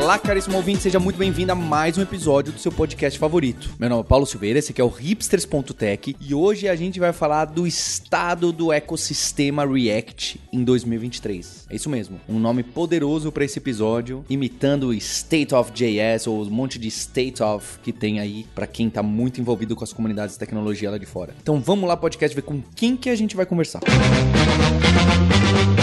Olá, caríssimo ouvinte, seja muito bem-vindo a mais um episódio do seu podcast favorito. Meu nome é Paulo Silveira, esse aqui é o hipsters.tech e hoje a gente vai falar do estado do ecossistema React em 2023. É isso mesmo, um nome poderoso para esse episódio, imitando o State of JS ou um monte de State of que tem aí para quem tá muito envolvido com as comunidades de tecnologia lá de fora. Então vamos lá, podcast, ver com quem que a gente vai conversar. Música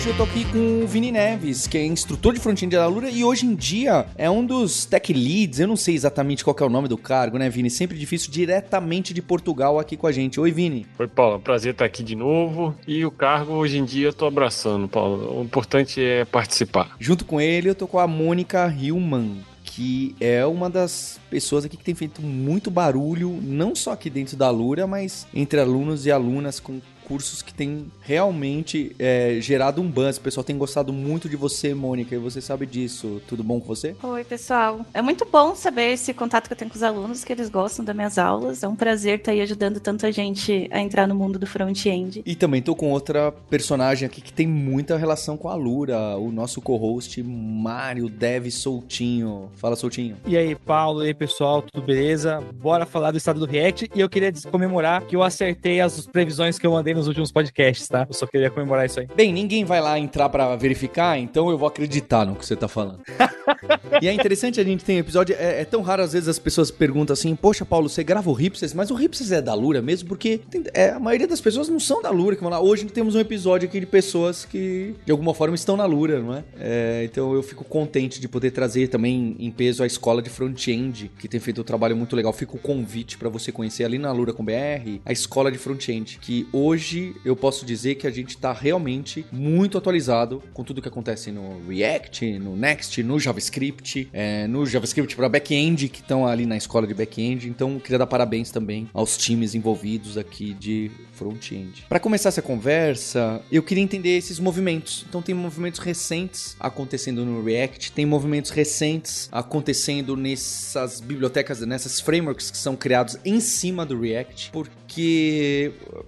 hoje, eu tô aqui com o Vini Neves, que é instrutor de front-end da Lura e hoje em dia é um dos tech leads. Eu não sei exatamente qual é o nome do cargo, né, Vini? Sempre difícil, diretamente de Portugal aqui com a gente. Oi, Vini. Oi, Paulo. Prazer estar aqui de novo. E o cargo hoje em dia eu tô abraçando, Paulo. O importante é participar. Junto com ele, eu tô com a Mônica Hillman que é uma das pessoas aqui que tem feito muito barulho, não só aqui dentro da Lura, mas entre alunos e alunas com cursos que tem realmente é, gerado um buzz. O pessoal tem gostado muito de você, Mônica, e você sabe disso. Tudo bom com você? Oi, pessoal. É muito bom saber esse contato que eu tenho com os alunos, que eles gostam das minhas aulas. É um prazer estar aí ajudando tanta gente a entrar no mundo do front-end. E também tô com outra personagem aqui que tem muita relação com a Lura, o nosso co-host Mário Dev Soltinho. Fala, Soltinho. E aí, Paulo, e aí, pessoal, tudo beleza? Bora falar do estado do React. E eu queria comemorar que eu acertei as previsões que eu mandei no nos últimos podcasts, tá? Eu só queria comemorar isso aí. Bem, ninguém vai lá entrar para verificar, então eu vou acreditar no que você tá falando. e é interessante a gente tem um episódio, é, é, tão raro às vezes as pessoas perguntam assim, poxa, Paulo, você grava o Ripses, mas o Ripses é da Lura mesmo? Porque tem, é, a maioria das pessoas não são da Lura, que vão lá. Hoje temos um episódio aqui de pessoas que de alguma forma estão na Lura, não é? é então eu fico contente de poder trazer também em peso a escola de front-end, que tem feito um trabalho muito legal. Fica o convite para você conhecer ali na Lura com BR, a escola de front-end, que hoje hoje eu posso dizer que a gente está realmente muito atualizado com tudo que acontece no React, no Next, no JavaScript, é, no JavaScript para back-end, que estão ali na escola de back-end. Então, queria dar parabéns também aos times envolvidos aqui de front-end. Para começar essa conversa, eu queria entender esses movimentos. Então, tem movimentos recentes acontecendo no React, tem movimentos recentes acontecendo nessas bibliotecas, nessas frameworks que são criados em cima do React, porque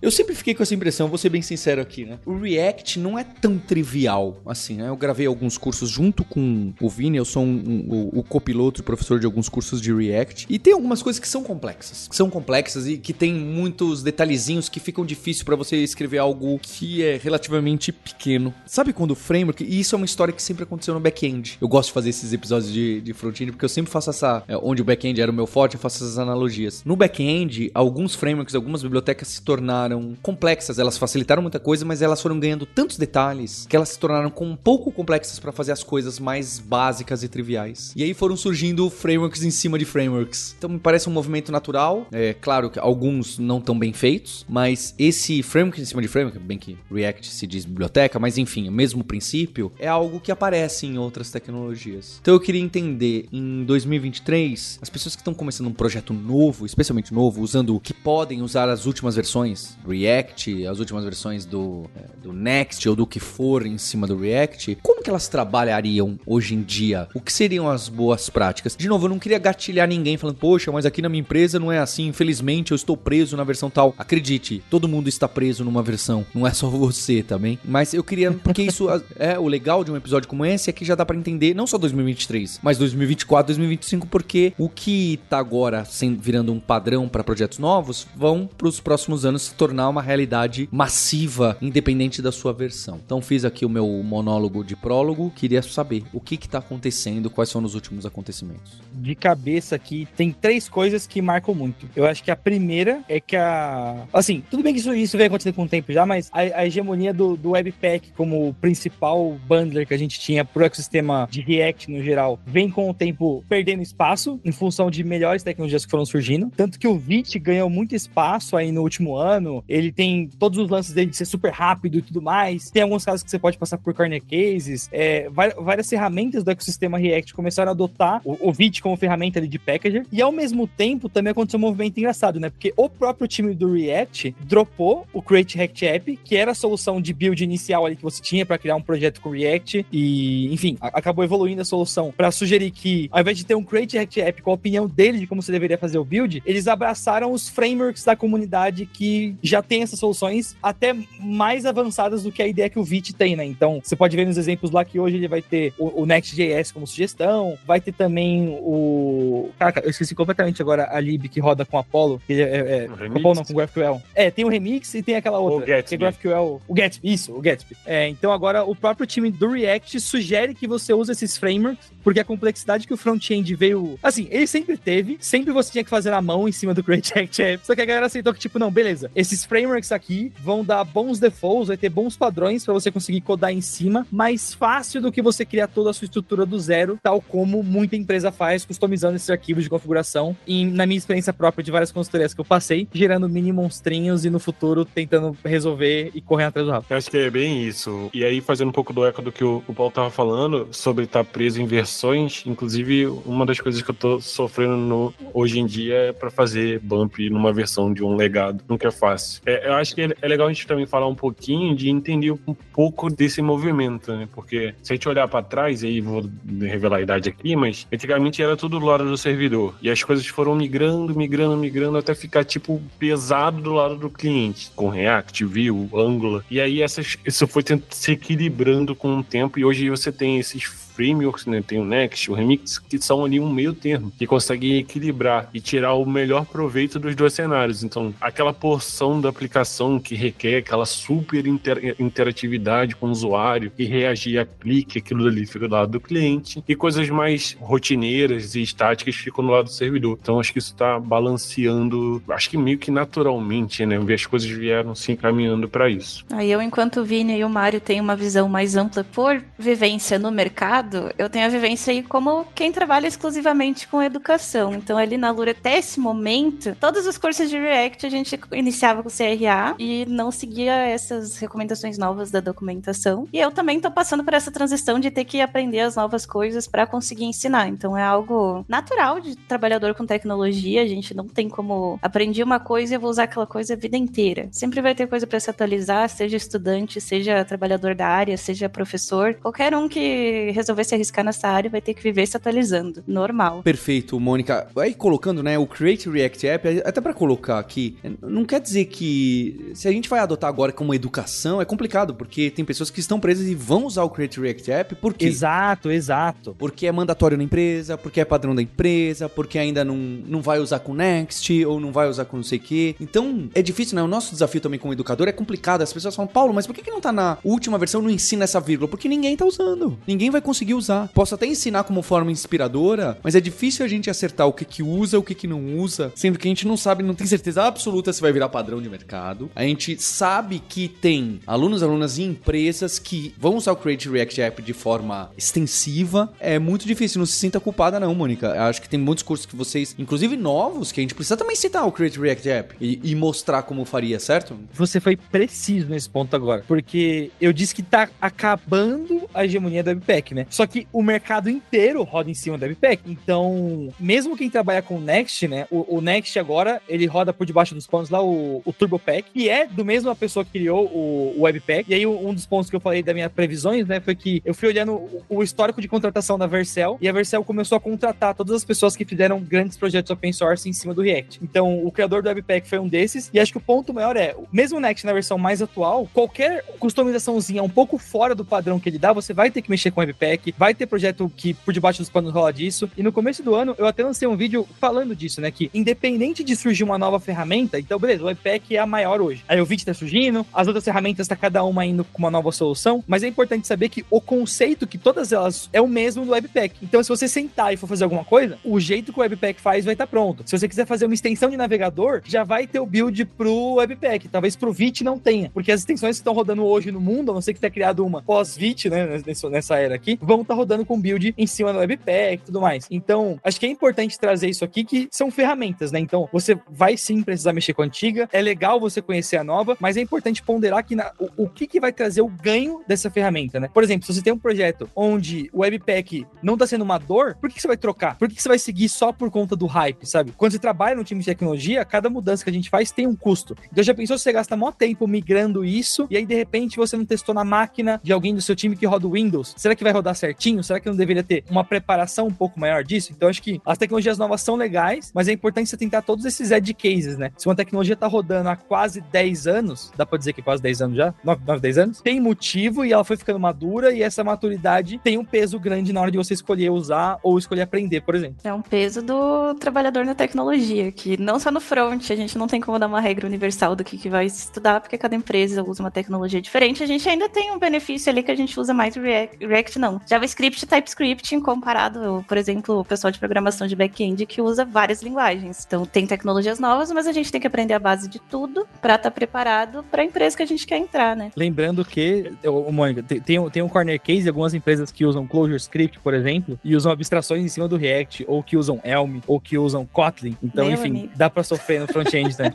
eu sempre fiquei com essa impressão, vou ser bem sincero aqui, né? O React não é tão trivial assim, né? Eu gravei alguns cursos junto com o Vini, eu sou um, um, o, o copiloto e professor de alguns cursos de React, e tem algumas coisas que são complexas, que são complexas e que tem muitos detalhezinhos que ficam difíceis para você escrever algo que é relativamente pequeno. Sabe quando o framework, e isso é uma história que sempre aconteceu no back-end. Eu gosto de fazer esses episódios de, de front-end porque eu sempre faço essa, é, onde o back-end era o meu forte, eu faço essas analogias. No back-end, alguns frameworks, algumas bibliotecas se tornaram complexas elas facilitaram muita coisa, mas elas foram ganhando tantos detalhes que elas se tornaram um pouco complexas para fazer as coisas mais básicas e triviais. E aí foram surgindo frameworks em cima de frameworks. Então me parece um movimento natural. É claro que alguns não tão bem feitos, mas esse framework em cima de framework, bem que React se diz biblioteca, mas enfim, o mesmo princípio, é algo que aparece em outras tecnologias. Então eu queria entender em 2023, as pessoas que estão começando um projeto novo, especialmente novo, usando que podem usar as últimas versões, React, as últimas versões do, é, do Next ou do que for em cima do React, como que elas trabalhariam hoje em dia? O que seriam as boas práticas? De novo, eu não queria gatilhar ninguém falando, poxa, mas aqui na minha empresa não é assim, infelizmente eu estou preso na versão tal. Acredite, todo mundo está preso numa versão, não é só você também. Mas eu queria, porque isso é o legal de um episódio como esse é que já dá para entender não só 2023, mas 2024, 2025, porque o que tá agora sendo, virando um padrão para projetos novos vão para os próximos anos se tornar uma realidade massiva, independente da sua versão. Então fiz aqui o meu monólogo de prólogo, queria saber o que está acontecendo, quais são os últimos acontecimentos. De cabeça aqui, tem três coisas que marcam muito. Eu acho que a primeira é que a... Assim, tudo bem que isso, isso vem acontecendo com o tempo já, mas a, a hegemonia do, do Webpack como principal bundler que a gente tinha pro ecossistema de React no geral, vem com o tempo perdendo espaço em função de melhores tecnologias que foram surgindo. Tanto que o Vite ganhou muito espaço aí no último ano. Ele tem todos os lances dele de ser super rápido e tudo mais. Tem alguns casos que você pode passar por corner cases. Mas é, várias ferramentas do ecossistema React começaram a adotar o, o Vite como ferramenta de packager, e ao mesmo tempo também aconteceu um movimento engraçado, né? Porque o próprio time do React dropou o Create React App, que era a solução de build inicial ali que você tinha para criar um projeto com React, e enfim, acabou evoluindo a solução para sugerir que, ao invés de ter um Create React App com a opinião dele de como você deveria fazer o build, eles abraçaram os frameworks da comunidade que já tem essas soluções até mais avançadas do que a ideia que o Vite tem, né? Então, você pode ver nos exemplos lá que hoje ele vai ter o, o Next.js como sugestão, vai ter também o. Caraca, eu esqueci completamente agora a lib que roda com Apollo. Que é, é, com Apollo não, com GraphQL. É, tem o remix e tem aquela outra. O Gatsby. Que é GraphQL. O Gatsby, isso, o Gatsby. É, então agora o próprio time do React sugere que você use esses frameworks, porque a complexidade que o front-end veio. Assim, ele sempre teve, sempre você tinha que fazer na mão em cima do Create React App. Só que a galera aceitou que, tipo, não, beleza, esses frameworks aqui vão dar bons defaults, vai ter bons padrões para você conseguir codar em cima, mais fácil do que você criar toda a sua estrutura do zero, tal como muita empresa faz, customizando esses arquivos de configuração. E na minha experiência própria de várias consultorias que eu passei, gerando mini monstrinhos e no futuro tentando resolver e correr atrás do rabo. Eu acho que é bem isso. E aí, fazendo um pouco do eco do que o, Paulo tava falando sobre estar tá preso em versões, inclusive uma das coisas que eu tô sofrendo no, hoje em dia é para fazer bump numa versão de um legado. Nunca é fácil. É, eu acho que é, é legal a gente também falar um pouquinho de entender um pouco desse movimento, né? Porque se a gente olhar para trás, aí vou revelar a idade aqui, mas antigamente era tudo do lado do servidor. E as coisas foram migrando, migrando, migrando até ficar tipo pesado do lado do cliente, com React, Vue, Angular. E aí essas, isso foi se equilibrando com o tempo e hoje você tem esses frameworks, né? Tem o Next, o Remix, que são ali um meio termo, que conseguem equilibrar e tirar o melhor proveito dos dois cenários. Então, aquela porção da aplicação que requer aquela super inter interatividade com o usuário e reagir a clique, aquilo ali fica do lado do cliente, e coisas mais rotineiras e estáticas ficam do lado do servidor. Então, acho que isso está balanceando, acho que meio que naturalmente, né? As coisas vieram se encaminhando para isso. Aí eu, enquanto o Vini e o Mário têm uma visão mais ampla por vivência no mercado, eu tenho a vivência aí como quem trabalha exclusivamente com educação. Então, ali na Lura, até esse momento, todos os cursos de React a gente iniciava com CRA e não seguia essas recomendações novas da documentação. E eu também tô passando por essa transição de ter que aprender as novas coisas para conseguir ensinar. Então, é algo natural de trabalhador com tecnologia. A gente não tem como aprendi uma coisa e eu vou usar aquela coisa a vida inteira. Sempre vai ter coisa para se atualizar, seja estudante, seja trabalhador da área, seja professor. Qualquer um que resolver resolver se arriscar nessa área vai ter que viver se atualizando. Normal. Perfeito, Mônica. Aí colocando, né, o Create React App, até para colocar aqui, não quer dizer que se a gente vai adotar agora como educação, é complicado, porque tem pessoas que estão presas e vão usar o Create React App, por quê? Exato, exato. Porque é mandatório na empresa, porque é padrão da empresa, porque ainda não, não vai usar com Next, ou não vai usar com não sei o quê. Então, é difícil, né? O nosso desafio também como educador é complicado. As pessoas falam, Paulo, mas por que, que não tá na última versão, não ensina essa vírgula? Porque ninguém tá usando. Ninguém vai conseguir conseguir usar. Posso até ensinar como forma inspiradora, mas é difícil a gente acertar o que que usa, o que que não usa, sendo que a gente não sabe, não tem certeza absoluta se vai virar padrão de mercado. A gente sabe que tem alunos, alunas e empresas que vão usar o Create React App de forma extensiva. É muito difícil, não se sinta culpada não, Mônica. Eu acho que tem muitos cursos que vocês, inclusive novos, que a gente precisa também citar o Create React App e, e mostrar como faria, certo? Você foi preciso nesse ponto agora, porque eu disse que tá acabando a hegemonia do Webpack, né? Só que o mercado inteiro roda em cima do Webpack. Então, mesmo quem trabalha com Next, né? O, o Next agora, ele roda por debaixo dos panos lá o, o TurboPack, que é do mesmo pessoa que criou o, o Webpack. E aí, um dos pontos que eu falei das minhas previsões, né? Foi que eu fui olhando o, o histórico de contratação da Vercel e a Vercel começou a contratar todas as pessoas que fizeram grandes projetos open source em cima do React. Então, o criador do Webpack foi um desses. E acho que o ponto maior é, mesmo o Next na versão mais atual, qualquer customizaçãozinha um pouco fora do padrão que ele dá, você vai ter que mexer com o Webpack vai ter projeto que por debaixo dos panos rola disso. E no começo do ano eu até lancei um vídeo falando disso, né? Que independente de surgir uma nova ferramenta, então beleza, o Webpack é a maior hoje. Aí o Vite tá surgindo, as outras ferramentas tá cada uma indo com uma nova solução, mas é importante saber que o conceito que todas elas é o mesmo do Webpack. Então se você sentar e for fazer alguma coisa, o jeito que o Webpack faz vai estar tá pronto. Se você quiser fazer uma extensão de navegador, já vai ter o build pro Webpack. Talvez pro Vite não tenha, porque as extensões que estão rodando hoje no mundo, a não ser que tenha criado uma pós-Vite, né? nessa era aqui, vão estar tá rodando com build em cima do Webpack e tudo mais. Então, acho que é importante trazer isso aqui, que são ferramentas, né? Então, você vai sim precisar mexer com a antiga, é legal você conhecer a nova, mas é importante ponderar que na, o, o, que, que vai trazer o ganho dessa ferramenta, né? Por exemplo, se você tem um projeto onde o Webpack não tá sendo uma dor, por que, que você vai trocar? Por que, que você vai seguir só por conta do hype, sabe? Quando você trabalha no time de tecnologia, cada mudança que a gente faz tem um custo. Então, já pensou se você gasta maior tempo migrando isso e aí, de repente, você não testou na máquina de alguém do seu time que roda o Windows? Será que vai rodar certinho? Será que não deveria ter uma preparação um pouco maior disso? Então, acho que as tecnologias novas são legais, mas é importante você tentar todos esses edge cases, né? Se uma tecnologia tá rodando há quase 10 anos, dá pra dizer que quase 10 anos já? 9, 9 10 anos? Tem motivo e ela foi ficando madura e essa maturidade tem um peso grande na hora de você escolher usar ou escolher aprender, por exemplo. É um peso do trabalhador na tecnologia, que não só no front, a gente não tem como dar uma regra universal do que, que vai estudar, porque cada empresa usa uma tecnologia diferente. A gente ainda tem um benefício ali que a gente usa mais React, React não. JavaScript e TypeScript comparado, por exemplo, o pessoal de programação de back-end que usa várias linguagens. Então tem tecnologias novas, mas a gente tem que aprender a base de tudo para estar tá preparado para a empresa que a gente quer entrar, né? Lembrando que, Mônica, tem, tem um corner case, algumas empresas que usam ClojureScript, por exemplo, e usam abstrações em cima do React, ou que usam Elm, ou que usam Kotlin. Então, Meu enfim, amigo. dá para sofrer no front-end, né?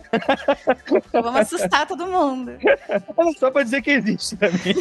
Vamos assustar todo mundo. Só para dizer que existe também.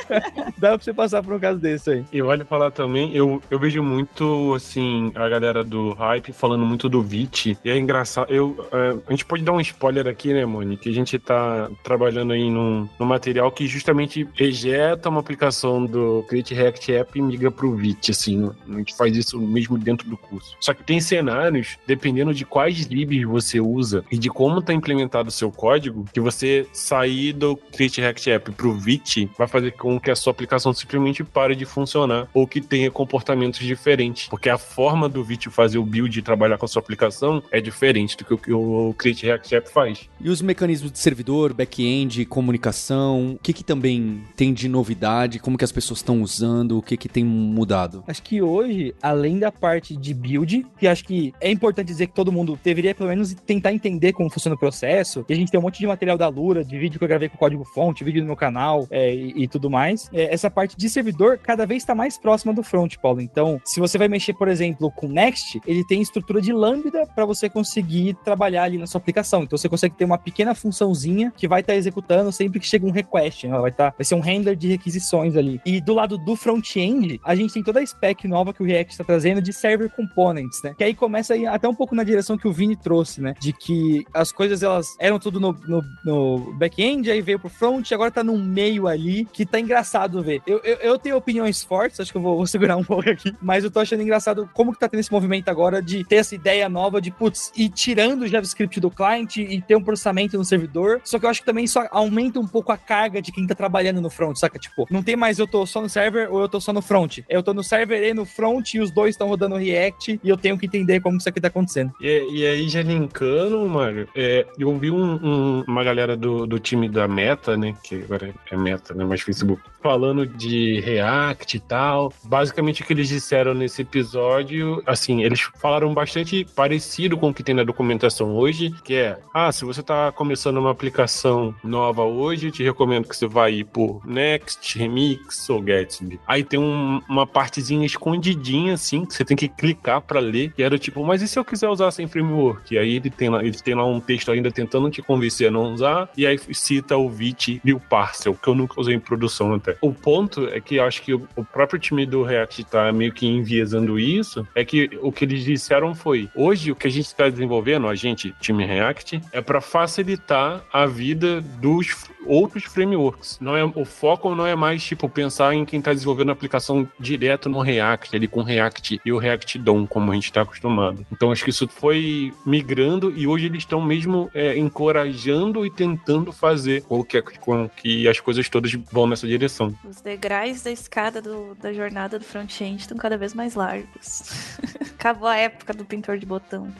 dá para você passar por um caso desse aí. E vale falar também, eu, eu vejo muito, assim, a galera do Hype falando muito do VIT, e é engraçado, eu, é, a gente pode dar um spoiler aqui, né, Moni, que a gente tá trabalhando aí num, num material que justamente ejeta uma aplicação do Create React App e migra pro Vite, assim, a gente faz isso mesmo dentro do curso. Só que tem cenários, dependendo de quais libs você usa e de como tá implementado o seu código, que você sair do Create React App pro Vite vai fazer com que a sua aplicação simplesmente pare de funcionar ou que tenha comportamentos diferentes, porque a forma do Vite fazer o build e trabalhar com a sua aplicação é diferente do que o que o Create React App faz. E os mecanismos de servidor, back-end, comunicação, o que que também tem de novidade, como que as pessoas estão usando, o que que tem mudado? Acho que hoje, além da parte de build, que acho que é importante dizer que todo mundo deveria pelo menos tentar entender como funciona o processo, e a gente tem um monte de material da Lura, de vídeo que eu gravei com código fonte, vídeo no meu canal é, e, e, tudo mais. É, essa parte de servidor cada vez está mais próxima do front, Paulo. Então, se você vai mexer, por exemplo, com Next, ele tem estrutura de Lambda para você conseguir trabalhar ali na sua aplicação. Então você consegue ter uma pequena funçãozinha que vai estar tá executando sempre que chega um request. Né? Vai, tá, vai ser um handler de requisições ali. E do lado do front-end, a gente tem toda a spec nova que o React está trazendo de server components, né? Que aí começa a ir até um pouco na direção que o Vini trouxe, né? De que as coisas elas eram tudo no, no, no back-end, aí veio pro front, agora tá num meio ali que tá engraçado ver. Eu, eu, eu tenho opiniões fortes, acho que eu vou, vou, segurar um pouco aqui, mas eu tô achando engraçado como que tá tendo esse movimento agora de ter essa ideia nova de, putz, ir tirando o JavaScript do client e ter um processamento no servidor. Só que eu acho que também só aumenta um pouco a carga de quem tá trabalhando no front, saca? Tipo, não tem mais eu tô só no server ou eu tô só no front. Eu tô no server e no front e os dois estão rodando React e eu tenho que entender como isso aqui tá acontecendo. E, e aí, já linkando, Mário, é, eu vi um, um, uma galera do, do time da Meta, né? Que agora é Meta, né? Mas Facebook, falando de React e tal. Basicamente, o que eles disseram nesse episódio, assim, eles falaram bastante parecido com o que tem na documentação hoje, que é, ah, se você está começando uma aplicação nova hoje, eu te recomendo que você vá ir por Next, Remix ou Gatsby. Aí tem um, uma partezinha escondidinha, assim, que você tem que clicar para ler, que era tipo, mas e se eu quiser usar sem framework? E aí ele tem lá, ele tem lá um texto ainda tentando te convencer a não usar, e aí cita o Vite e o Parcel, que eu nunca usei em produção até. O ponto é que eu acho que o, o próprio time do React tá meio que enviesando isso, é que o que eles disseram foi, hoje o que a gente está desenvolvendo, a gente, time React, é para facilitar a vida dos outros frameworks. Não é o foco não é mais tipo pensar em quem está desenvolvendo a aplicação direto no React, ali com React e o React DOM, como a gente está acostumado. Então acho que isso foi migrando e hoje eles estão mesmo é, encorajando e tentando fazer com que, com que as coisas todas vão nessa direção. Os degraus da escada do, da jornada do front-end estão cada vez mais largos. Acabou a época do pintor de botão.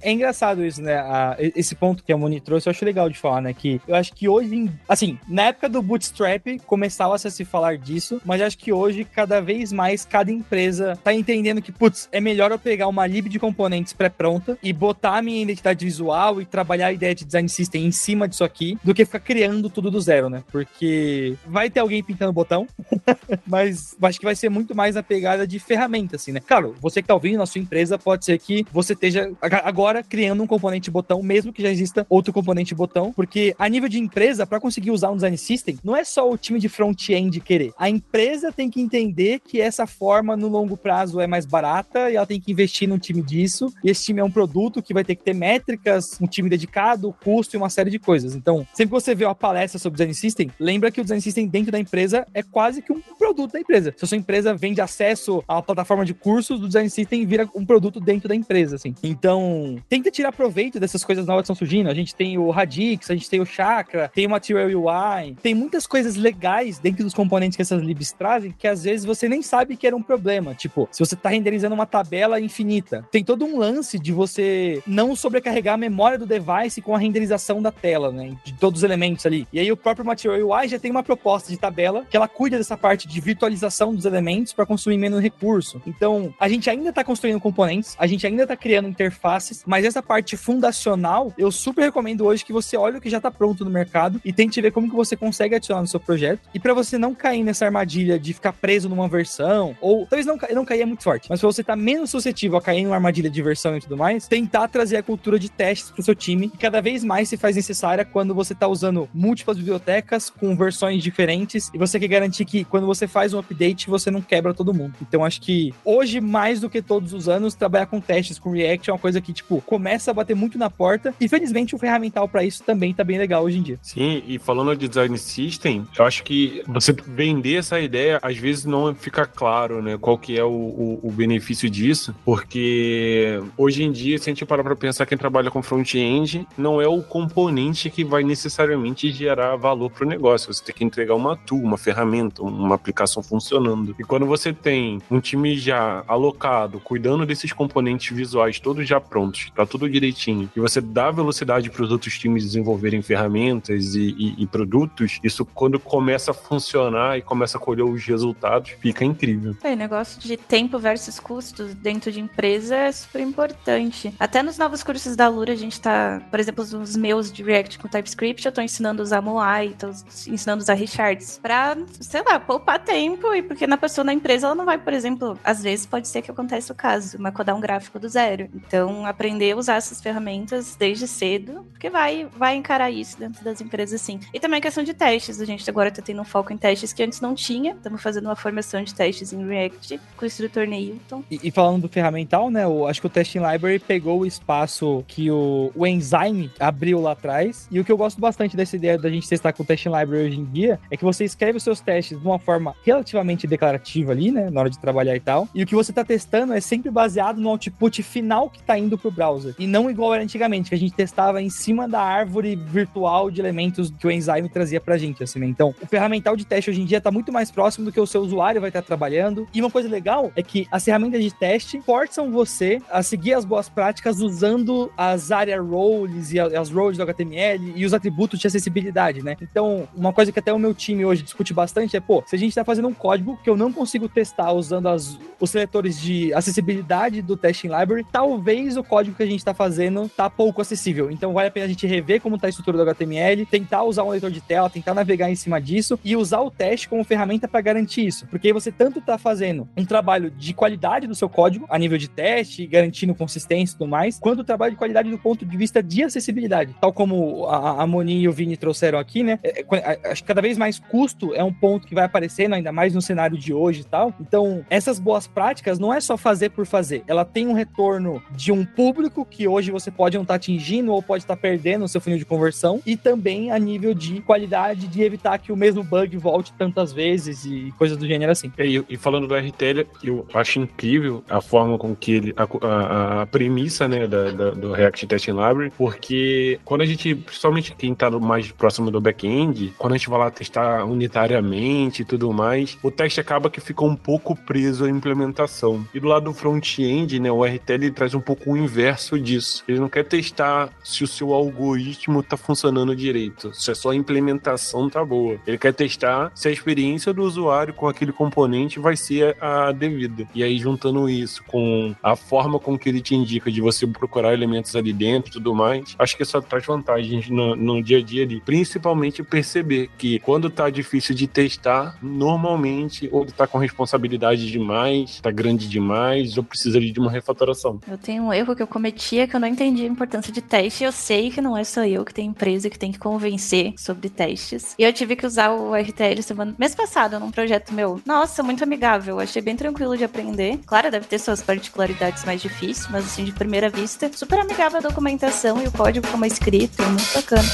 é engraçado isso, né? A, esse ponto que a Moni trouxe, eu acho legal de falar, né? Que eu acho que hoje assim, na época do Bootstrap começava -se a se falar disso, mas acho que hoje cada vez mais cada empresa tá entendendo que, putz, é melhor eu pegar uma lib de componentes pré-pronta e botar a minha identidade visual e trabalhar a ideia de design system em cima disso aqui, do que ficar criando tudo do zero, né? Porque vai ter alguém pintando botão. Mas acho que vai ser muito mais a pegada de ferramenta, assim, né? Claro, você que tá ouvindo na sua empresa, pode ser que você esteja agora criando um componente botão, mesmo que já exista outro componente botão, porque a nível de empresa, para conseguir usar um design system, não é só o time de front-end querer. A empresa tem que entender que essa forma no longo prazo é mais barata e ela tem que investir num time disso. E esse time é um produto que vai ter que ter métricas, um time dedicado, custo e uma série de coisas. Então, sempre que você vê uma palestra sobre design system, lembra que o design system dentro da empresa é quase que um produto da empresa. Se a sua empresa vende acesso uma plataforma de cursos, o design system vira um produto dentro da empresa, assim. Então, tenta tirar proveito dessas coisas novas que estão surgindo. A gente tem o Radix, a gente tem o Chakra, tem o Material UI, tem muitas coisas legais dentro dos componentes que essas libs trazem que às vezes você nem sabe que era um problema. Tipo, se você está renderizando uma tabela infinita, tem todo um lance de você não sobrecarregar a memória do device com a renderização da tela, né? De todos os elementos ali. E aí o próprio Material UI já tem uma proposta de tabela que ela cuida dessa parte de virtualização dos elementos para consumir menos recurso. Então, a gente ainda está construindo componentes, a gente ainda está criando interfaces, mas essa parte fundacional, eu super recomendo hoje que você olhe o que já está pronto no mercado e tente ver como que você consegue adicionar no seu projeto. E para você não cair nessa armadilha de ficar preso numa versão, ou talvez não, não cair é muito forte, mas para você estar tá menos suscetível a cair numa armadilha de versão e tudo mais, tentar trazer a cultura de testes para o seu time, que cada vez mais se faz necessária quando você está usando múltiplas bibliotecas com versões diferentes e você quer garantir que quando você faz um update, você não quebra todo mundo. Então acho que hoje, mais do que todos os anos, trabalhar com testes, com React é uma coisa que, tipo, começa a bater muito na porta e felizmente o ferramental para isso também tá bem legal hoje em dia. Sim, e falando de design system, eu acho que você vender essa ideia, às vezes não fica claro, né, qual que é o, o, o benefício disso, porque hoje em dia, se a gente parar para pensar quem trabalha com front-end, não é o componente que vai necessariamente gerar valor para o negócio. Você tem que entregar uma tool, uma ferramenta, uma aplicação funcionando. E quando você tem um time já alocado, cuidando desses componentes visuais todos já prontos, tá tudo direitinho, e você dá velocidade para os outros times desenvolverem ferramentas e, e, e produtos, isso quando começa a funcionar e começa a colher os resultados, fica incrível. É, negócio de tempo versus custos dentro de empresa é super importante. Até nos novos cursos da Lura, a gente tá, por exemplo, os meus de React com TypeScript, eu tô ensinando a usar Moai, tô ensinando a usar Richards, pra, sei lá, poupar tempo porque na pessoa na empresa ela não vai, por exemplo, às vezes pode ser que aconteça o caso, mas codar um gráfico do zero. Então, aprender a usar essas ferramentas desde cedo, porque vai, vai encarar isso dentro das empresas, sim. E também a questão de testes, a gente agora tá tendo um foco em testes que antes não tinha, estamos fazendo uma formação de testes em React com o instrutor Neilton. E, e falando do ferramental, né, eu acho que o Testing Library pegou o espaço que o, o Enzyme abriu lá atrás, e o que eu gosto bastante dessa ideia da gente testar com o Testing Library hoje em dia é que você escreve os seus testes de uma forma relativamente declarativa ali, né, na hora de trabalhar e tal, e o que você tá testando é sempre baseado no output final que tá indo pro browser, e não igual era antigamente, que a gente testava em cima da árvore virtual de elementos que o Enzyme trazia pra gente, assim, né? Então, o ferramental de teste hoje em dia tá muito mais próximo do que o seu usuário vai estar trabalhando, e uma coisa legal é que as ferramentas de teste forçam você a seguir as boas práticas usando as área roles e as roles do HTML e os atributos de acessibilidade, né? Então, uma coisa que até o meu time hoje discute bastante é, pô, se a gente tá fazendo um código que eu não consigo testar usando as, os seletores de acessibilidade do Testing Library, talvez o código que a gente está fazendo tá pouco acessível. Então vale a pena a gente rever como tá a estrutura do HTML, tentar usar um leitor de tela, tentar navegar em cima disso e usar o teste como ferramenta para garantir isso. Porque você tanto tá fazendo um trabalho de qualidade do seu código, a nível de teste, garantindo consistência e tudo mais, quanto o trabalho de qualidade do ponto de vista de acessibilidade. Tal como a, a Moni e o Vini trouxeram aqui, né? É, é, acho que cada vez mais custo é um ponto que vai aparecendo, ainda mais no cenário de hoje e tal. Então, essas boas práticas não é só fazer por fazer. Ela tem um retorno de um público que hoje você pode não estar tá atingindo ou pode estar tá perdendo o seu funil de conversão e também a nível de qualidade de evitar que o mesmo bug volte tantas vezes e coisas do gênero assim. E, e falando do RTL, eu acho incrível a forma com que ele a, a, a premissa, né, da, da, do React Testing Library, porque quando a gente, principalmente quem está mais próximo do back-end, quando a gente vai lá testar unitariamente e tudo mais, o teste acaba que fica um pouco preso à implementação. E do lado do front-end, né, o RTL traz um pouco o inverso disso. Ele não quer testar se o seu algoritmo está funcionando direito, se a sua implementação tá boa. Ele quer testar se a experiência do usuário com aquele componente vai ser a devida. E aí, juntando isso com a forma com que ele te indica de você procurar elementos ali dentro e tudo mais, acho que isso traz vantagens no, no dia a dia ali. Principalmente perceber que quando tá difícil de testar, está normalmente ou está com responsabilidade demais, está grande demais, ou precisaria de uma refatoração. Eu tenho um erro que eu cometia que eu não entendi a importância de teste. Eu sei que não é só eu que tem empresa que tem que convencer sobre testes. E eu tive que usar o RTL semana mês passado num projeto meu. Nossa, muito amigável. Achei bem tranquilo de aprender. Claro, deve ter suas particularidades mais difíceis, mas assim, de primeira vista, super amigável a documentação e o código como é escrito, muito bacana.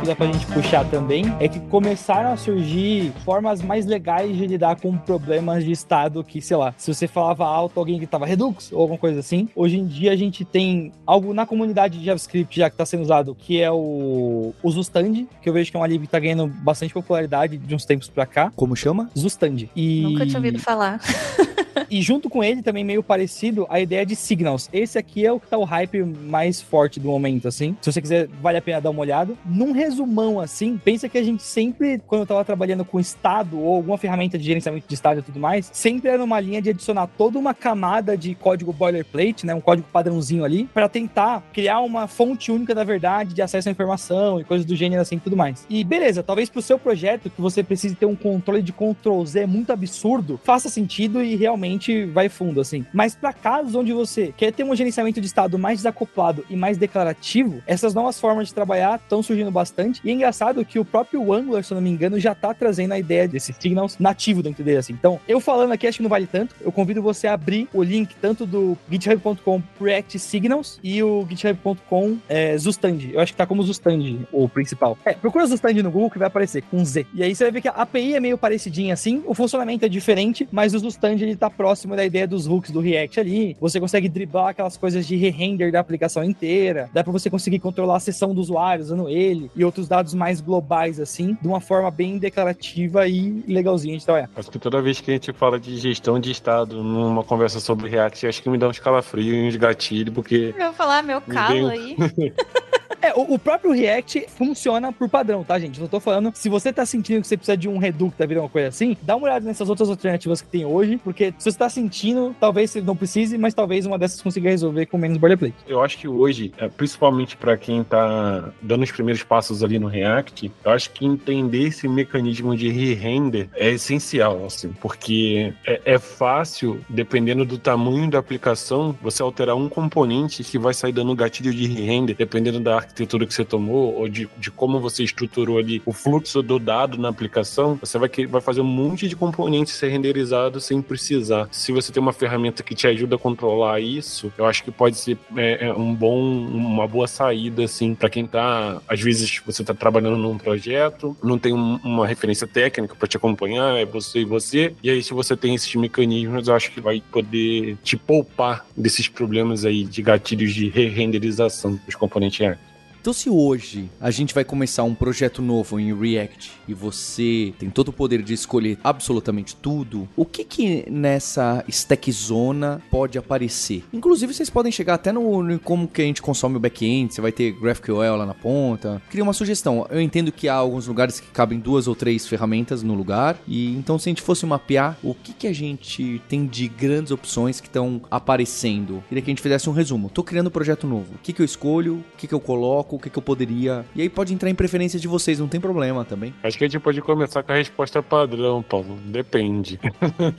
Que dá pra gente puxar também é que começaram a surgir formas mais legais de lidar com problemas de estado que, sei lá, se você falava alto, alguém que tava Redux ou alguma coisa assim. Hoje em dia a gente tem algo na comunidade de JavaScript já que tá sendo usado, que é o, o Zustand, que eu vejo que é uma lib que tá ganhando bastante popularidade de uns tempos pra cá. Como chama? Zustand. E... Nunca tinha ouvido falar. e junto com ele também meio parecido a ideia de Signals. Esse aqui é o que tá o hype mais forte do momento, assim. Se você quiser, vale a pena dar uma olhada. Num resumão, assim, pensa que a gente sempre, quando eu tava trabalhando com estado ou alguma ferramenta de gerenciamento de estado e tudo mais, sempre era uma linha de adicionar toda uma camada de código boilerplate, né? Um código padrãozinho ali, para tentar criar uma fonte única da verdade de acesso à informação e coisas do gênero assim e tudo mais. E beleza, talvez pro seu projeto que você precise ter um controle de Ctrl Z muito absurdo, faça sentido e realmente vai fundo, assim. Mas para casos onde você quer ter um gerenciamento de estado mais desacoplado e mais declarativo, essas novas formas de trabalhar estão surgindo bastante. E é engraçado que o próprio Angular, se eu não me engano, já tá trazendo a ideia desses signals nativo dentro dele, assim. Então, eu falando aqui, acho que não vale tanto. Eu convido você a abrir o link tanto do github.com React Signals e o github.com é, Zustand. Eu acho que tá como Zustand, o principal. É, procura Zustand no Google que vai aparecer com Z. E aí você vai ver que a API é meio parecidinha assim, o funcionamento é diferente, mas o Zustand ele tá próximo da ideia dos hooks do React ali. Você consegue driblar aquelas coisas de re-render da aplicação inteira. Dá para você conseguir controlar a sessão do usuário usando ele e outros dados mais globais, assim, de uma forma bem declarativa e legalzinha de trabalhar. Acho que toda vez que a gente fala de gestão de estado numa conversa sobre React, acho que me dá uns calafrios e uns gatilhos, porque. Eu vou falar meu calo aí. É, o, próprio React funciona por padrão, tá, gente? Eu tô falando, se você tá sentindo que você precisa de um Redux da vida, uma coisa assim, dá uma olhada nessas outras alternativas que tem hoje, porque se você tá sentindo, talvez você não precise, mas talvez uma dessas consiga resolver com menos boilerplate. Eu acho que hoje, é, principalmente para quem tá dando os primeiros passos ali no React, eu acho que entender esse mecanismo de re-render é essencial, assim, porque é, é fácil, dependendo do tamanho da aplicação, você alterar um componente que vai sair dando gatilho de re-render, dependendo da arquitetura que você tomou ou de, de como você estruturou ali o fluxo do dado na aplicação, você vai, vai fazer um monte de componentes ser renderizados sem precisar. Se você tem uma ferramenta que te ajuda a controlar isso, eu acho que pode ser é, é um bom, uma boa saída, assim, para quem tá, às vezes você tá trabalhando num projeto, não tem um, uma referência técnica para te acompanhar, é você e você, e aí se você tem esses mecanismos, eu acho que vai poder te poupar desses problemas aí de gatilhos de re-renderização dos componentes. Então, se hoje a gente vai começar um projeto novo em React e você tem todo o poder de escolher absolutamente tudo, o que que nessa stack zona pode aparecer? Inclusive, vocês podem chegar até no, no como que a gente consome o back-end, você vai ter GraphQL lá na ponta. Queria uma sugestão. Eu entendo que há alguns lugares que cabem duas ou três ferramentas no lugar, e então se a gente fosse mapear, o que que a gente tem de grandes opções que estão aparecendo? Queria que a gente fizesse um resumo. Tô criando um projeto novo. O que que eu escolho? O que que eu coloco? O que, que eu poderia. E aí pode entrar em preferência de vocês, não tem problema também. Acho que a gente pode começar com a resposta padrão, Paulo. Depende.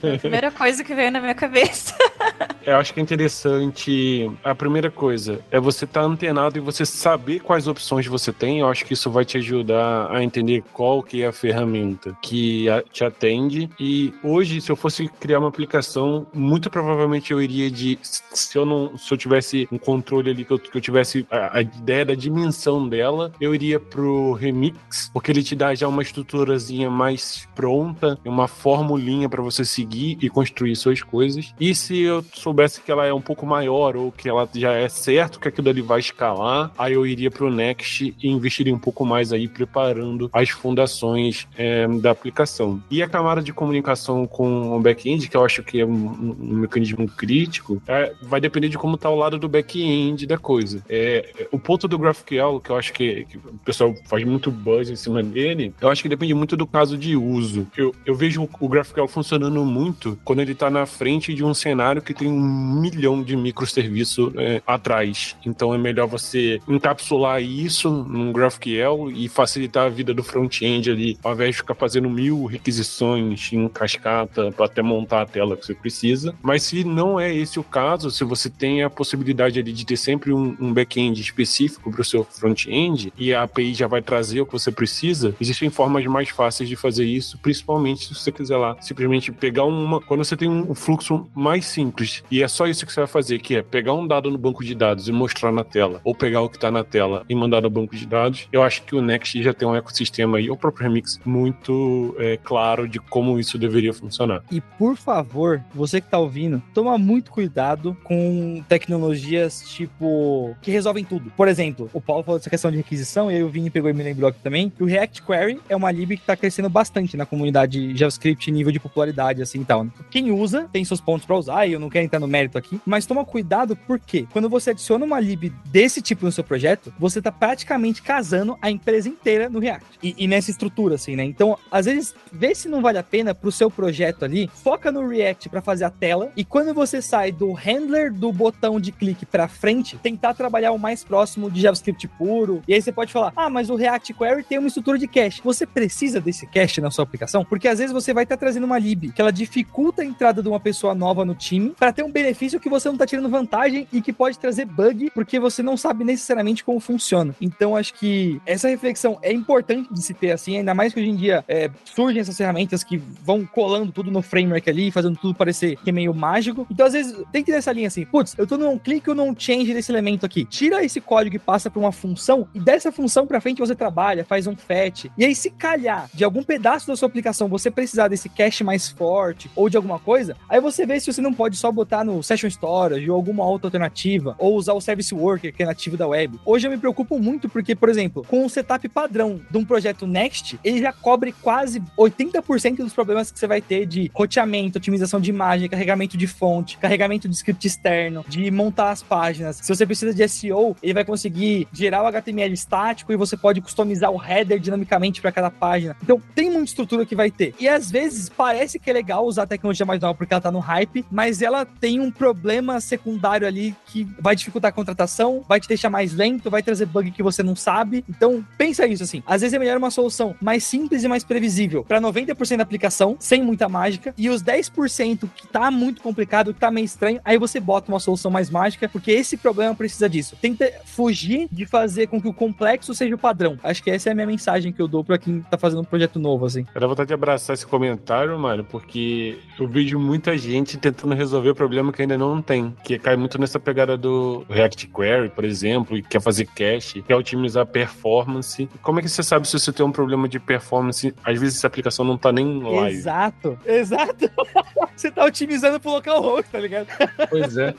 É a primeira coisa que veio na minha cabeça. Eu acho que é interessante. A primeira coisa é você estar tá antenado e você saber quais opções você tem. Eu acho que isso vai te ajudar a entender qual que é a ferramenta que te atende. E hoje, se eu fosse criar uma aplicação, muito provavelmente eu iria de. Se eu não. Se eu tivesse um controle ali, que eu, que eu tivesse a, a ideia da dimensão dela, eu iria pro Remix, porque ele te dá já uma estruturazinha mais pronta, uma formulinha para você seguir e construir suas coisas. E se eu soubesse que ela é um pouco maior ou que ela já é certo que aquilo ali vai escalar, aí eu iria para o Next e investiria um pouco mais aí preparando as fundações é, da aplicação. E a camada de comunicação com o back-end, que eu acho que é um, um mecanismo crítico, é, vai depender de como está o lado do back-end da coisa. É, o ponto do GraphQL que eu acho que, que, o pessoal faz muito buzz em cima dele, eu acho que depende muito do caso de uso. Eu, eu vejo o GraphQL funcionando muito quando ele está na frente de um cenário que tem um milhão de microserviços é, atrás. Então é melhor você encapsular isso num GraphQL e facilitar a vida do front-end ali, ao invés de ficar fazendo mil requisições em cascata para até montar a tela que você precisa. Mas se não é esse o caso, se você tem a possibilidade ali de ter sempre um, um back-end específico para o seu front-end e a API já vai trazer o que você precisa, existem formas mais fáceis de fazer isso, principalmente se você quiser lá simplesmente pegar uma. Quando você tem um fluxo mais simples e é só isso que você vai fazer, que é pegar um dado no banco de dados e mostrar na tela, ou pegar o que está na tela e mandar no banco de dados, eu acho que o Next já tem um ecossistema aí, o próprio Remix, muito é, claro de como isso deveria funcionar. E por favor, você que está ouvindo, toma muito cuidado com tecnologias tipo que resolvem tudo. Por exemplo, o Paulo falou dessa questão de requisição, e aí o Vini pegou e me lembrou aqui também, que o React Query é uma lib que está crescendo bastante na comunidade JavaScript, nível de popularidade, assim e tal. Né? Quem usa tem seus pontos para usar, e eu não quero entrar no mérito aqui, mas toma cuidado porque quando você adiciona uma lib desse tipo no seu projeto, você está praticamente casando a empresa inteira no React. E, e, nessa estrutura, assim, né? Então, às vezes, vê se não vale a pena pro seu projeto ali, foca no React para fazer a tela, e quando você sai do handler do botão de clique para frente, tentar trabalhar o mais próximo de JavaScript puro. E aí você pode falar: ah, mas o React Query tem uma estrutura de cache. Você precisa desse cache na sua aplicação? Porque às vezes você vai estar tá trazendo uma lib que ela dificulta a entrada de uma pessoa nova no time para ter um benefício que você não está tirando vantagem e que pode trazer bug porque você não sabe necessariamente como funciona. Então acho que essa reflexão é importante de se ter assim, ainda mais que hoje em dia é, surgem essas ferramentas que vão colando tudo no framework ali, fazendo tudo parecer que é meio mágico. Então às vezes tem que ter essa linha assim, putz, eu tô num clique ou num change desse elemento aqui. Tira esse código e passa para uma função e dessa função para frente você trabalha, faz um fetch. E aí se calhar de algum pedaço da sua aplicação você precisar desse cache mais forte ou de alguma coisa, aí você vê se você não pode só botar no session storage ou alguma outra alternativa ou usar o service worker que é nativo da web. Hoje eu me preocupo muito porque, por exemplo, com o setup padrão de um projeto Next, ele já cobre quase 80% dos problemas que você vai ter de roteamento, otimização de imagem, carregamento de fonte, carregamento de script externo, de montar as páginas. Se você precisa de SEO, ele vai conseguir gerar o HTML estático e você pode customizar o header dinamicamente para cada página. Então, tem muita estrutura que vai ter. E às vezes parece que é legal usar a tecnologia mais nova porque ela tá no hype, mas ela tem um problema secundário ali que vai dificultar a contratação, vai te deixar mais lento, vai trazer bug que você não sabe. Então, pensa isso assim. Às vezes é melhor uma solução mais simples e mais previsível para 90% da aplicação, sem muita mágica, e os 10% que tá muito complicado, que tá meio estranho, aí você bota uma solução mais mágica, porque esse problema precisa disso. Tenta fugir de fazer com que o complexo seja o padrão. Acho que essa é a minha mensagem que eu dou para quem tá fazendo um projeto novo, assim. Eu dá vontade de abraçar esse comentário, mano, porque eu vejo muita gente tentando resolver o problema que ainda não tem, que cai muito nessa pegada do React Query, por exemplo, e quer fazer cache, quer otimizar performance. Como é que você sabe se você tem um problema de performance? Às vezes essa aplicação não tá nem live. Exato, exato. você tá otimizando pro localhost, tá ligado? Pois é.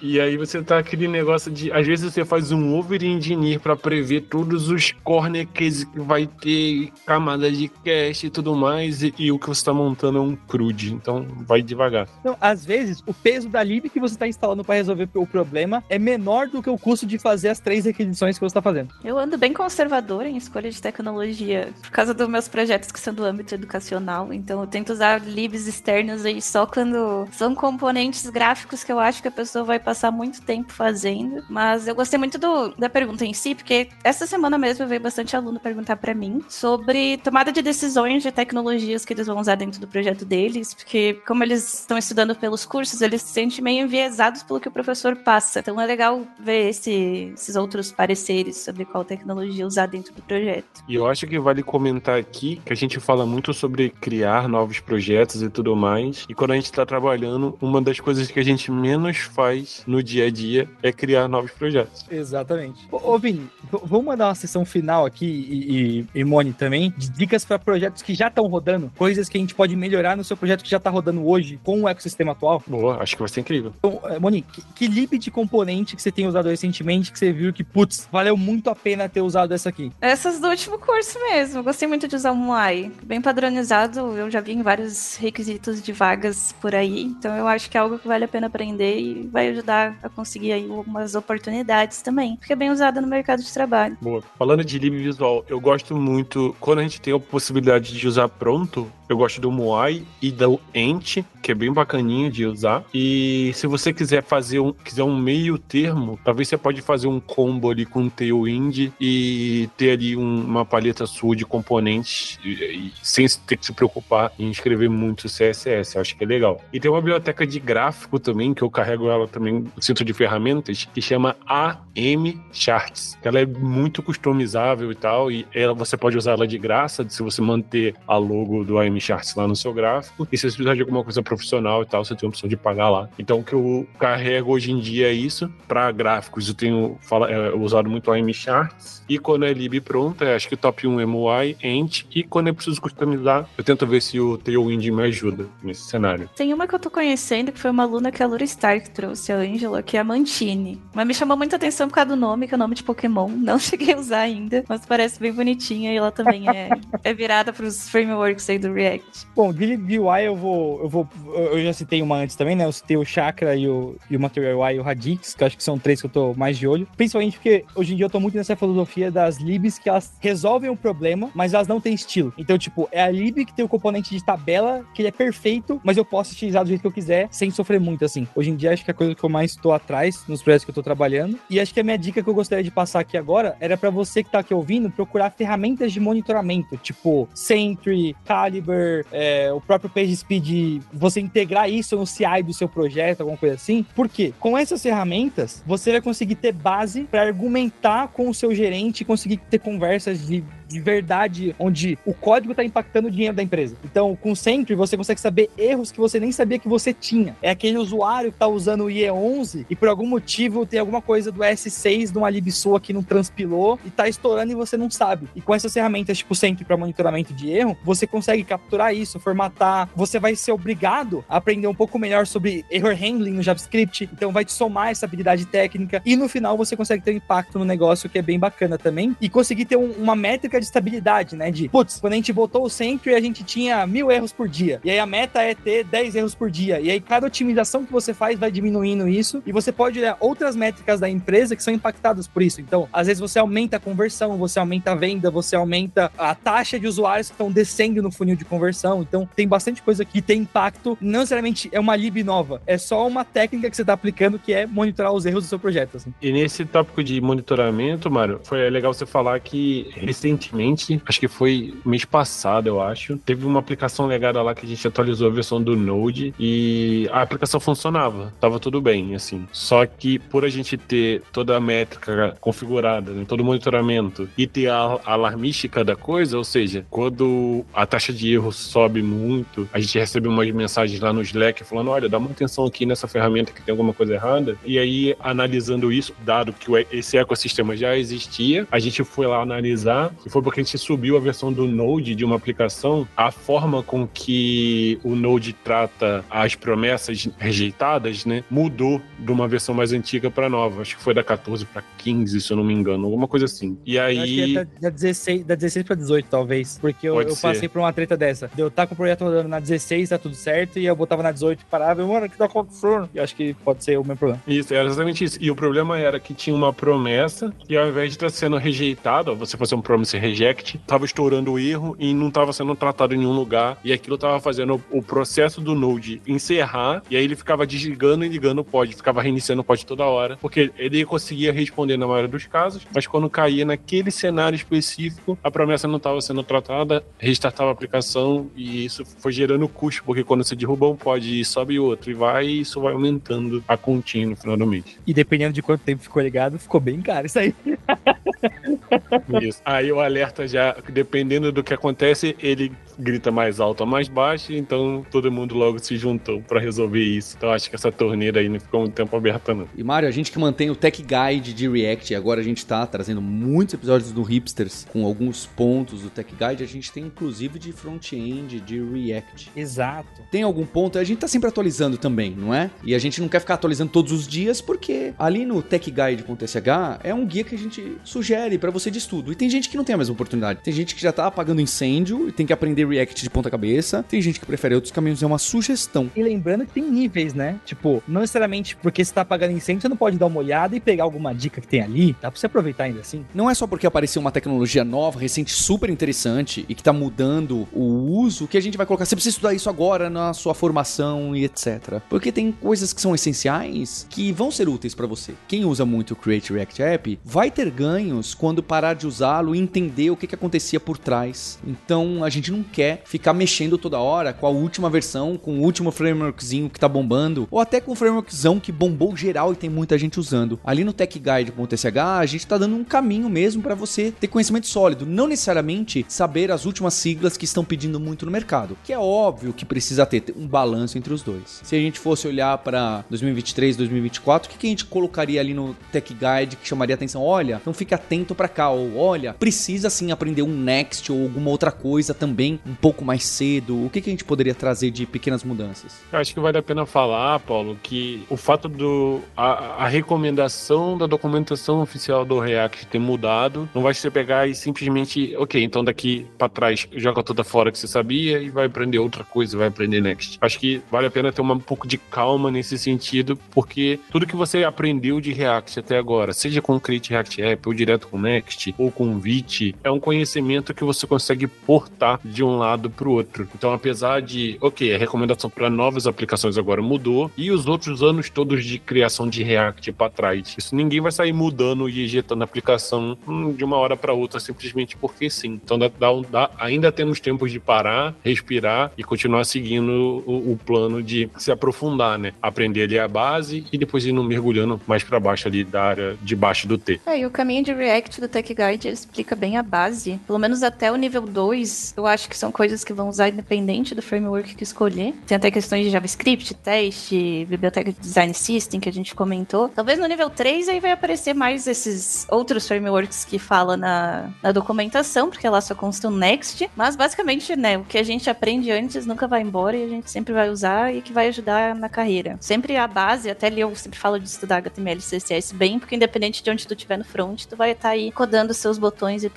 E aí você tá aquele negócio de. Às vezes você faz um over-engineer pra prever todos os corner cases que vai ter, camada de cache e tudo mais, e, e, o que você tá montando é um CRUD. Então vai devagar. Então, às vezes, o peso da lib que você tá instalando para resolver o problema é menor do que o custo de fazer as três requisições que você tá fazendo. Eu ando bem conservador em escolha de tecnologia por causa dos meus projetos que são do âmbito educacional. Então eu tento usar libs externos aí só quando são componentes gráficos que eu acho que a pessoa vai passar muito tempo fazendo. Mas eu gostei muito do, da pergunta em si, porque essa semana mesmo veio bastante aluno perguntar para mim sobre tomada de decisões de tecnologias que eles vão usar dentro do projeto deles, porque como eles estão estudando pelos cursos, eles se sentem meio enviesados pelo que o professor passa. Então é legal ver esse, esses outros pareceres sobre qual tecnologia usar dentro do projeto. E eu acho que vale comentar aqui que a gente fala muito sobre criar novos projetos e tudo mais. E quando a gente está trabalhando, uma das coisas que a gente menos faz no dia a dia é criar novos projetos. Exatamente. Ô, ô Vini, vamos mandar uma sessão final aqui e, e, e Moni também, de dicas para projetos que já estão rodando, coisas que a gente pode melhorar no seu projeto que já está rodando hoje com o ecossistema atual. Boa, acho que vai ser incrível. Então, é, Moni, que, que lib de componente que você tem usado recentemente que você viu que, putz, valeu muito a pena ter usado essa aqui? Essas do último curso mesmo. Gostei muito de usar o Moai. Bem padronizado, eu já vi em vários requisitos de vagas por aí, então eu acho que é algo que vale a pena aprender e vai ajudar a conseguir aí algumas oportunidades também. porque é bem usada no mercado de trabalho. Boa. Falando de lib visual, eu gosto muito, quando a gente tem a possibilidade de usar pronto, eu gosto do Moai e do Ent, que é bem bacaninho usar. E se você quiser fazer um, quiser um meio termo, talvez você pode fazer um combo ali com Tailwind e ter ali um, uma paleta sua de componentes e, e, sem ter que se preocupar em escrever muito CSS. Eu acho que é legal. E tem uma biblioteca de gráfico também, que eu carrego ela também no centro de ferramentas, que chama AM Charts. Ela é muito customizável e tal, e ela, você pode usar ela de graça se você manter a logo do AM Charts lá no seu gráfico. E se você precisar de alguma coisa profissional e tal, você tem a opção de pagar lá. Então, o que eu carrego hoje em dia é isso. Para gráficos, eu tenho fala, é, usado muito a M Charts. E quando é lib pronta, é, acho que top 1 é MUI, Ent. E quando eu preciso customizar, eu tento ver se o Tailwind me ajuda nesse cenário. Tem uma que eu tô conhecendo, que foi uma aluna que a Lura Stark trouxe, a Angela, que é a Mantine. Mas me chamou muita atenção por causa do nome, que é o nome de Pokémon. Não cheguei a usar ainda, mas parece bem bonitinha e ela também é, é virada pros frameworks aí do React. Bom, de UI eu vou, eu vou. Eu já citei uma antes também, né? Eu citei o Chakra e o, e o Material UI e o Radix, que eu acho que são três que eu tô mais de olho. Principalmente porque hoje em dia eu tô muito nessa filosofia das libs que elas resolvem o problema, mas elas não têm estilo. Então, tipo, é a lib que tem o componente de tabela, que ele é perfeito, mas eu posso utilizar do jeito que eu quiser, sem sofrer muito, assim. Hoje em dia, acho que é a coisa que eu mais tô atrás nos projetos que eu tô trabalhando. E acho que a minha dica que eu gostaria de passar aqui agora era para você que tá aqui ouvindo procurar ferramentas de monitoramento, tipo Sentry, Caliber, é, o próprio PageSpeed, você integrar isso no CI do seu projeto, alguma coisa assim. Por quê? Com essas ferramentas, você vai conseguir ter base para argumentar com o seu gerente e conseguir ter conversas de de verdade, onde o código está impactando o dinheiro da empresa. Então, com o Sentry, você consegue saber erros que você nem sabia que você tinha. É aquele usuário que está usando o IE11 e por algum motivo tem alguma coisa do S6 de uma libsua que não transpilou e está estourando e você não sabe. E com essas ferramentas tipo Sentry para monitoramento de erro, você consegue capturar isso, formatar. Você vai ser obrigado a aprender um pouco melhor sobre error handling no JavaScript. Então, vai te somar essa habilidade técnica e no final você consegue ter um impacto no negócio que é bem bacana também e conseguir ter um, uma métrica de estabilidade, né? De, putz, quando a gente botou o Sentry, a gente tinha mil erros por dia. E aí a meta é ter 10 erros por dia. E aí cada otimização que você faz vai diminuindo isso. E você pode olhar outras métricas da empresa que são impactadas por isso. Então, às vezes você aumenta a conversão, você aumenta a venda, você aumenta a taxa de usuários que estão descendo no funil de conversão. Então, tem bastante coisa que tem impacto. Não necessariamente é uma lib nova, é só uma técnica que você está aplicando que é monitorar os erros do seu projeto. Assim. E nesse tópico de monitoramento, Mário, foi legal você falar que recentemente recentemente, acho que foi mês passado, eu acho, teve uma aplicação legada lá que a gente atualizou a versão do Node e a aplicação funcionava, tava tudo bem, assim. Só que por a gente ter toda a métrica configurada, né, todo o monitoramento e ter a alarmística da coisa, ou seja, quando a taxa de erro sobe muito, a gente recebe umas mensagens lá no Slack falando: olha, dá uma atenção aqui nessa ferramenta que tem alguma coisa errada. E aí, analisando isso, dado que esse ecossistema já existia, a gente foi lá analisar e foi porque a gente subiu a versão do Node de uma aplicação, a forma com que o Node trata as promessas rejeitadas, né, mudou de uma versão mais antiga para nova. Acho que foi da 14 para 15, se eu não me engano, alguma coisa assim. E aí. é da, da 16, da 16 para 18, talvez. Porque eu, eu passei por uma treta dessa. Eu tá com o projeto rodando na 16, tá tudo certo, e eu botava na 18 e parava, mano, o que tá acontecendo? E acho que pode ser o meu problema. Isso, era exatamente isso. E o problema era que tinha uma promessa, e ao invés de estar sendo rejeitado, você fazer um promise reject, tava estourando o erro e não tava sendo tratado em nenhum lugar. E aquilo tava fazendo o processo do Node encerrar, e aí ele ficava desligando e ligando o pod, ficava reiniciando o pod toda hora, porque ele conseguia responder na maioria dos casos, mas quando caía naquele cenário específico, a promessa não estava sendo tratada, restartava a aplicação e isso foi gerando custo, porque quando você derruba um pod e sobe outro e vai, isso vai aumentando a continha no final do mês. E dependendo de quanto tempo ficou ligado, ficou bem caro isso aí. Isso. Aí o alerta já, dependendo do que acontece, ele grita mais alto ou mais baixo, então todo mundo logo se juntou para resolver isso. Então acho que essa torneira aí não ficou muito tempo aberta, não. E Mário, a gente que mantém o Tech Guide de React, e agora a gente tá trazendo muitos episódios do Hipsters com alguns pontos do Tech Guide, a gente tem inclusive de front-end, de React. Exato. Tem algum ponto, a gente tá sempre atualizando também, não é? E a gente não quer ficar atualizando todos os dias, porque ali no techguide.sh é um guia que a gente sugere para você de estudo. E tem gente que não tem a mesma várias oportunidades. Tem gente que já tá apagando incêndio e tem que aprender React de ponta cabeça. Tem gente que prefere outros caminhos, é uma sugestão. E lembrando que tem níveis, né? Tipo, não necessariamente porque você tá apagando incêndio, você não pode dar uma olhada e pegar alguma dica que tem ali. Dá pra você aproveitar ainda assim. Não é só porque apareceu uma tecnologia nova, recente, super interessante e que tá mudando o uso que a gente vai colocar. Você precisa estudar isso agora na sua formação e etc. Porque tem coisas que são essenciais que vão ser úteis para você. Quem usa muito o Create React App vai ter ganhos quando parar de usá-lo e entender o que, que acontecia por trás. Então a gente não quer ficar mexendo toda hora com a última versão, com o último frameworkzinho que tá bombando, ou até com o frameworkzão que bombou geral e tem muita gente usando. Ali no techguide.sh a gente tá dando um caminho mesmo para você ter conhecimento sólido, não necessariamente saber as últimas siglas que estão pedindo muito no mercado, que é óbvio que precisa ter um balanço entre os dois. Se a gente fosse olhar para 2023, 2024, o que, que a gente colocaria ali no Tech Guide que chamaria atenção? Olha, então fique atento para cá, ou olha, precisa sim aprender um Next ou alguma outra coisa também um pouco mais cedo. O que, que a gente poderia trazer de pequenas mudanças? Eu acho que vale a pena falar, Paulo, que o fato do a, a recomendação da documentação oficial do React ter mudado não vai ser pegar e simplesmente, ok, então daqui para trás joga toda fora que você sabia e vai aprender outra coisa, vai aprender Next. Acho que vale a pena ter uma, um pouco de calma nesse sentido, porque tudo que você aprendeu de React até agora, seja com Create React App, ou direto com Next, ou com Vite, é um conhecimento que você consegue portar de um lado para o outro. Então, apesar de, ok, a recomendação para novas aplicações agora mudou, e os outros anos todos de criação de React para trás, isso ninguém vai sair mudando e injetando a aplicação hum, de uma hora para outra simplesmente porque sim. Então, dá, dá, ainda temos tempos de parar, respirar e continuar seguindo o, o plano de se aprofundar, né? Aprender ali a base e depois ir mergulhando mais para baixo ali da área de baixo do T. É, e o caminho de React do Tech Guide explica bem a base. Pelo menos até o nível 2, eu acho que são coisas que vão usar independente do framework que escolher. Tem até questões de JavaScript, teste, biblioteca de design system que a gente comentou. Talvez no nível 3 aí vai aparecer mais esses outros frameworks que fala na, na documentação, porque lá só consta o Next. Mas basicamente, né, o que a gente aprende antes nunca vai embora e a gente sempre vai usar e que vai ajudar na carreira. Sempre a base, até ali eu sempre falo de estudar HTML e CSS bem, porque independente de onde tu estiver no front, tu vai estar tá aí codando seus botões e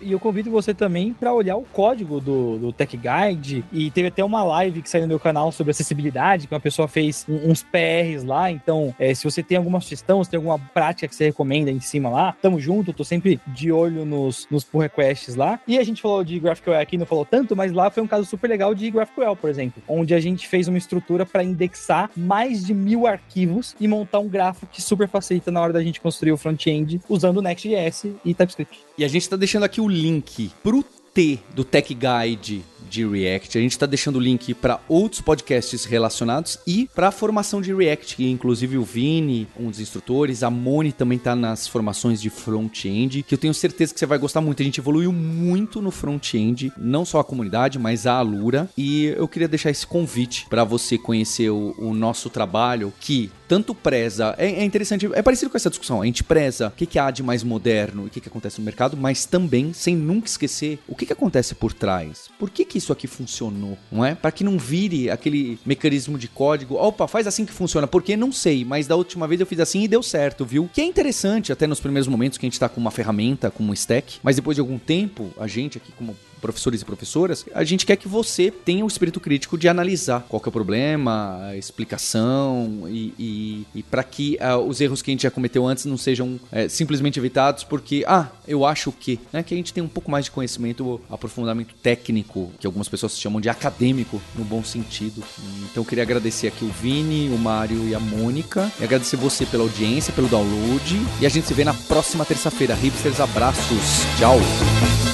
E eu convido você também para olhar o código do, do Tech Guide. E teve até uma live que saiu no meu canal sobre acessibilidade, que uma pessoa fez uns PRs lá. Então, é, se você tem alguma sugestão, se tem alguma prática que você recomenda em cima lá, tamo junto, tô sempre de olho nos, nos pull requests lá. E a gente falou de GraphQL aqui, não falou tanto, mas lá foi um caso super legal de GraphQL, por exemplo, onde a gente fez uma estrutura para indexar mais de mil arquivos e montar um grafo que super facilita na hora da gente construir o front-end usando Next.js e TypeScript. E a gente está deixando aqui o link pro T do Tech Guide de React. A gente está deixando o link para outros podcasts relacionados e para a formação de React, que inclusive o Vini, um dos instrutores, a Moni também está nas formações de front-end, que eu tenho certeza que você vai gostar muito. A gente evoluiu muito no front-end, não só a comunidade, mas a Alura. E eu queria deixar esse convite para você conhecer o, o nosso trabalho, que tanto preza. É, é, interessante, é parecido com essa discussão. A gente preza o que, que há de mais moderno e o que, que acontece no mercado, mas também sem nunca esquecer o que, que acontece por trás. Por que, que isso aqui funcionou, não é? Para que não vire aquele mecanismo de código. Opa, faz assim que funciona. Porque não sei, mas da última vez eu fiz assim e deu certo, viu? Que é interessante até nos primeiros momentos que a gente tá com uma ferramenta, com um stack, mas depois de algum tempo, a gente aqui como professores e professoras, a gente quer que você tenha o espírito crítico de analisar qual é o problema, a explicação e, e, e para que uh, os erros que a gente já cometeu antes não sejam uh, simplesmente evitados porque, ah, eu acho que, né, que a gente tem um pouco mais de conhecimento, aprofundamento técnico, que algumas pessoas chamam de acadêmico, no bom sentido. Então eu queria agradecer aqui o Vini, o Mário e a Mônica, e agradecer você pela audiência, pelo download, e a gente se vê na próxima terça-feira. Hipsters, abraços, tchau!